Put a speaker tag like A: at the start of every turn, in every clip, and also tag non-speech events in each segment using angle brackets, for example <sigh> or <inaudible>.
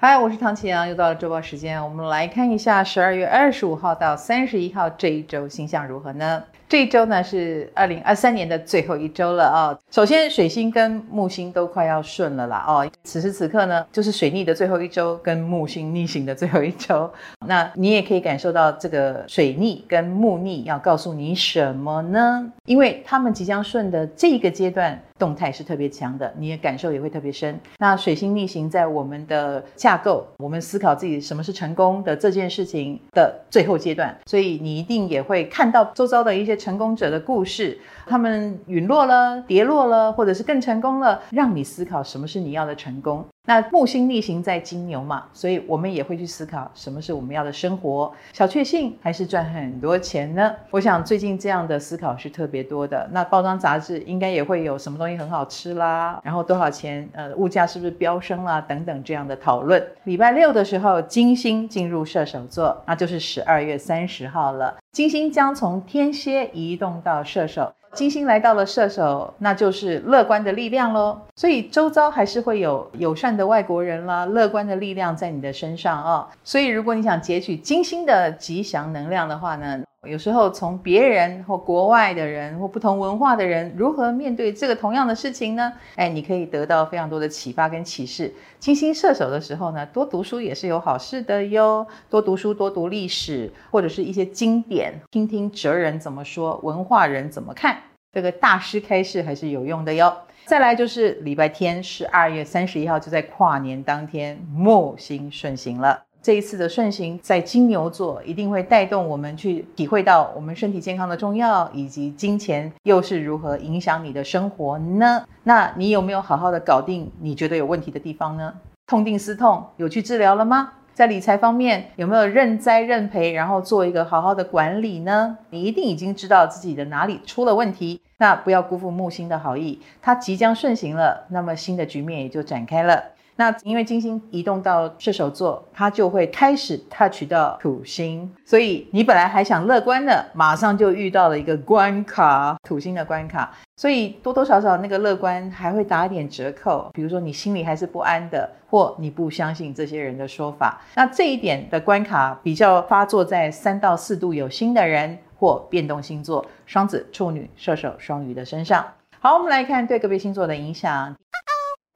A: 嗨，我是唐启阳，又到了周报时间，我们来看一下十二月二十五号到三十一号这一周星象如何呢？这一周呢是二零二三年的最后一周了啊、首先，水星跟木星都快要顺了啦哦。此时此刻呢，就是水逆的最后一周，跟木星逆行的最后一周。那你也可以感受到这个水逆跟木逆要告诉你什么呢？因为他们即将顺的这个阶段动态是特别强的，你的感受也会特别深。那水星逆行在我们的架构，我们思考自己什么是成功的这件事情的最后阶段，所以你一定也会看到周遭的一些。成功者的故事，他们陨落了、跌落了，或者是更成功了，让你思考什么是你要的成功。那木星逆行在金牛嘛，所以我们也会去思考什么是我们要的生活，小确幸还是赚很多钱呢？我想最近这样的思考是特别多的。那包装杂志应该也会有什么东西很好吃啦，然后多少钱？呃，物价是不是飙升啦？等等这样的讨论。礼拜六的时候，金星进入射手座，那就是十二月三十号了。金星将从天蝎移动到射手。金星来到了射手，那就是乐观的力量喽。所以周遭还是会有友善的外国人啦，乐观的力量在你的身上啊、哦。所以如果你想截取金星的吉祥能量的话呢，有时候从别人或国外的人或不同文化的人如何面对这个同样的事情呢？哎，你可以得到非常多的启发跟启示。金星射手的时候呢，多读书也是有好事的哟。多读书，多读历史，或者是一些经典，听听哲人怎么说，文化人怎么看，这个大师开示还是有用的哟。再来就是礼拜天，十二月三十一号，就在跨年当天，木星顺行了。这一次的顺行在金牛座，一定会带动我们去体会到我们身体健康的重要，以及金钱又是如何影响你的生活呢？那你有没有好好的搞定你觉得有问题的地方呢？痛定思痛，有去治疗了吗？在理财方面有没有认栽认赔，然后做一个好好的管理呢？你一定已经知道自己的哪里出了问题，那不要辜负木星的好意，它即将顺行了，那么新的局面也就展开了。那因为金星移动到射手座，它就会开始 touch 到土星，所以你本来还想乐观的，马上就遇到了一个关卡，土星的关卡，所以多多少少那个乐观还会打一点折扣。比如说你心里还是不安的，或你不相信这些人的说法，那这一点的关卡比较发作在三到四度有星的人或变动星座，双子、处女、射手、双鱼的身上。好，我们来看对个别星座的影响，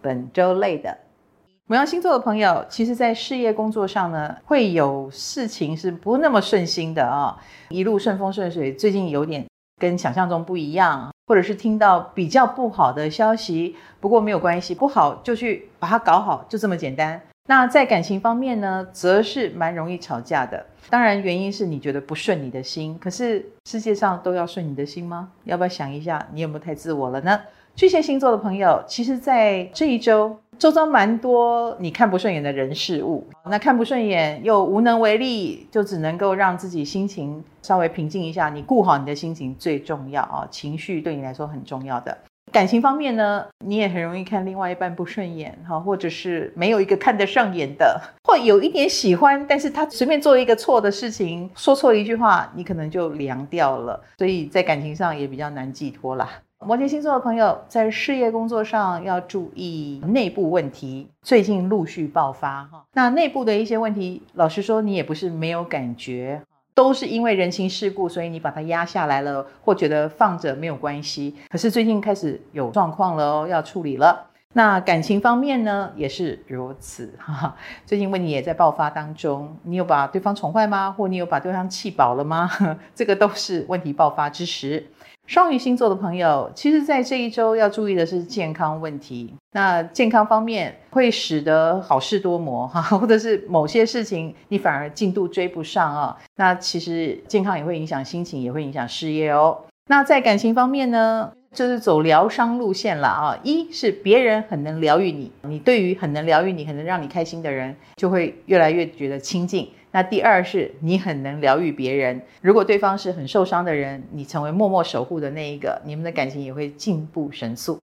A: 本周类的。牡羊星座的朋友，其实，在事业工作上呢，会有事情是不那么顺心的啊、一路顺风顺水。最近有点跟想象中不一样，或者是听到比较不好的消息。不过没有关系，不好就去把它搞好，就这么简单。那在感情方面呢，则是蛮容易吵架的。当然，原因是你觉得不顺你的心。可是世界上都要顺你的心吗？要不要想一下，你有没有太自我了呢？巨蟹星座的朋友，其实，在这一周。周遭蛮多你看不顺眼的人事物，那看不顺眼又无能为力，就只能够让自己心情稍微平静一下。你顾好你的心情最重要啊，情绪对你来说很重要的。感情方面呢，你也很容易看另外一半不顺眼哈，或者是没有一个看得上眼的，<laughs> 或有一点喜欢，但是他随便做一个错的事情，说错一句话，你可能就凉掉了，所以在感情上也比较难寄托啦。摩羯星座的朋友在事业工作上要注意内部问题，最近陆续爆发哈。那内部的一些问题，老实说你也不是没有感觉，都是因为人情世故，所以你把它压下来了，或觉得放着没有关系。可是最近开始有状况了哦，要处理了。那感情方面呢，也是如此 <laughs> 哈。最近问题也在爆发当中，你有把对方宠坏吗？或你有把对方气饱了吗？<laughs> 这个都是问题爆发之时。双鱼星座的朋友，其实，在这一周要注意的是健康问题。那健康方面会使得好事多磨哈，<laughs> 或者是某些事情你反而进度追不上啊。那其实健康也会影响心情，也会影响事业哦。那在感情方面呢，就是走疗伤路线了啊。一是别人很能疗愈你，你对于很能疗愈你、很能让你开心的人，就会越来越觉得亲近。那第二是你很能疗愈别人，如果对方是很受伤的人，你成为默默守护的那一个，你们的感情也会进步神速。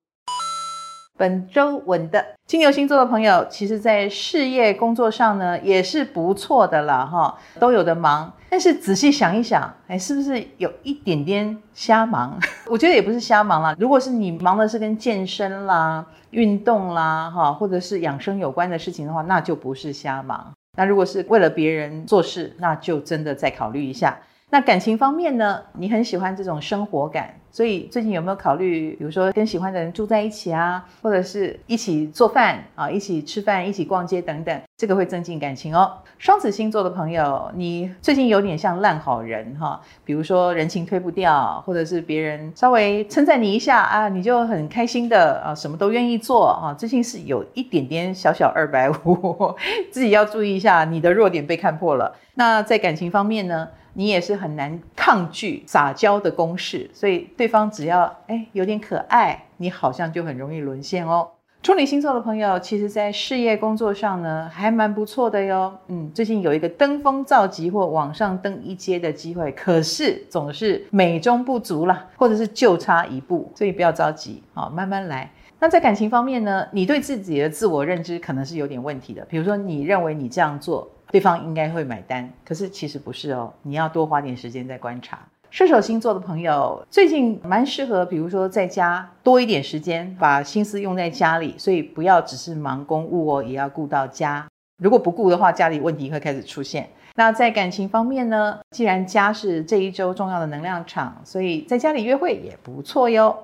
A: 本周稳的金牛星座的朋友，其实在事业工作上呢也是不错的啦，哈，都有的忙。但是仔细想一想，哎，是不是有一点点瞎忙？<laughs> 我觉得也不是瞎忙啦。如果是你忙的是跟健身啦、运动啦，哈，或者是养生有关的事情的话，那就不是瞎忙。那如果是为了别人做事，那就真的再考虑一下。那感情方面呢？你很喜欢这种生活感，所以最近有没有考虑，比如说跟喜欢的人住在一起啊，或者是一起做饭啊，一起吃饭，一起逛街等等，这个会增进感情哦。双子星座的朋友，你最近有点像烂好人哈，比如说人情推不掉，或者是别人稍微称赞你一下啊，你就很开心的啊，什么都愿意做啊。最近是有一点点小小二百五，<laughs> 自己要注意一下，你的弱点被看破了。那在感情方面呢？你也是很难抗拒撒娇的攻势，所以对方只要哎有点可爱，你好像就很容易沦陷哦。处女星座的朋友，其实在事业工作上呢，还蛮不错的哟。嗯，最近有一个登峰造极或往上登一阶的机会，可是总是美中不足啦，或者是就差一步，所以不要着急，好，慢慢来。那在感情方面呢，你对自己的自我认知可能是有点问题的，比如说你认为你这样做。对方应该会买单，可是其实不是哦。你要多花点时间在观察。射手星座的朋友最近蛮适合，比如说在家多一点时间，把心思用在家里，所以不要只是忙公务哦，也要顾到家。如果不顾的话，家里问题会开始出现。那在感情方面呢？既然家是这一周重要的能量场，所以在家里约会也不错哟。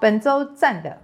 A: 本周赞的。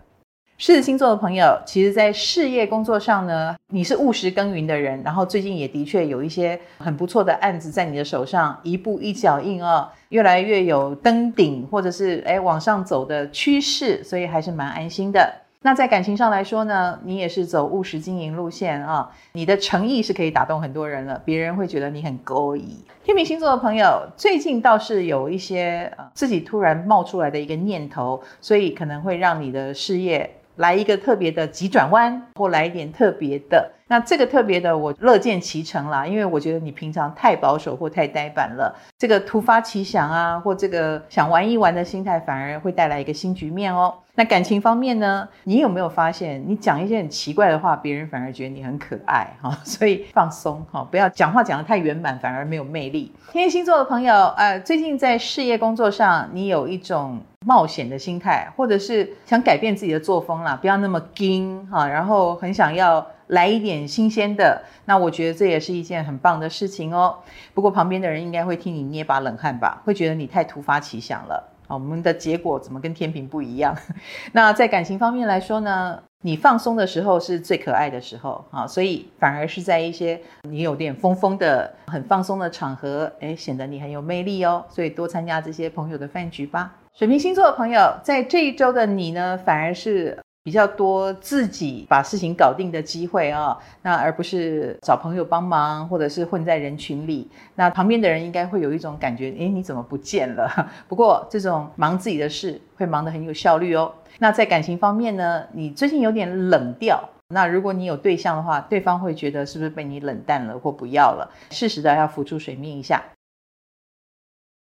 A: 狮子星座的朋友，其实，在事业工作上呢，你是务实耕耘的人，然后最近也的确有一些很不错的案子在你的手上，一步一脚印啊，越来越有登顶或者是诶往上走的趋势，所以还是蛮安心的。那在感情上来说呢，你也是走务实经营路线啊，你的诚意是可以打动很多人了，别人会觉得你很勾引。天秤星座的朋友，最近倒是有一些呃自己突然冒出来的一个念头，所以可能会让你的事业。来一个特别的急转弯，或来一点特别的，那这个特别的我乐见其成啦，因为我觉得你平常太保守或太呆板了，这个突发奇想啊，或这个想玩一玩的心态，反而会带来一个新局面哦。那感情方面呢，你有没有发现，你讲一些很奇怪的话，别人反而觉得你很可爱哈？所以放松哈，不要讲话讲得太圆满，反而没有魅力。天蝎星座的朋友，呃，最近在事业工作上，你有一种。冒险的心态，或者是想改变自己的作风啦，不要那么硬哈，然后很想要来一点新鲜的，那我觉得这也是一件很棒的事情哦。不过旁边的人应该会替你捏把冷汗吧，会觉得你太突发奇想了啊。我们的结果怎么跟天秤不一样？<laughs> 那在感情方面来说呢，你放松的时候是最可爱的时候啊，所以反而是在一些你有点疯疯的、很放松的场合，诶，显得你很有魅力哦。所以多参加这些朋友的饭局吧。水瓶星座的朋友，在这一周的你呢，反而是比较多自己把事情搞定的机会啊、那而不是找朋友帮忙，或者是混在人群里。那旁边的人应该会有一种感觉，诶，你怎么不见了？<laughs> 不过这种忙自己的事，会忙得很有效率哦。那在感情方面呢，你最近有点冷掉。那如果你有对象的话，对方会觉得是不是被你冷淡了或不要了？适时的要浮出水面一下。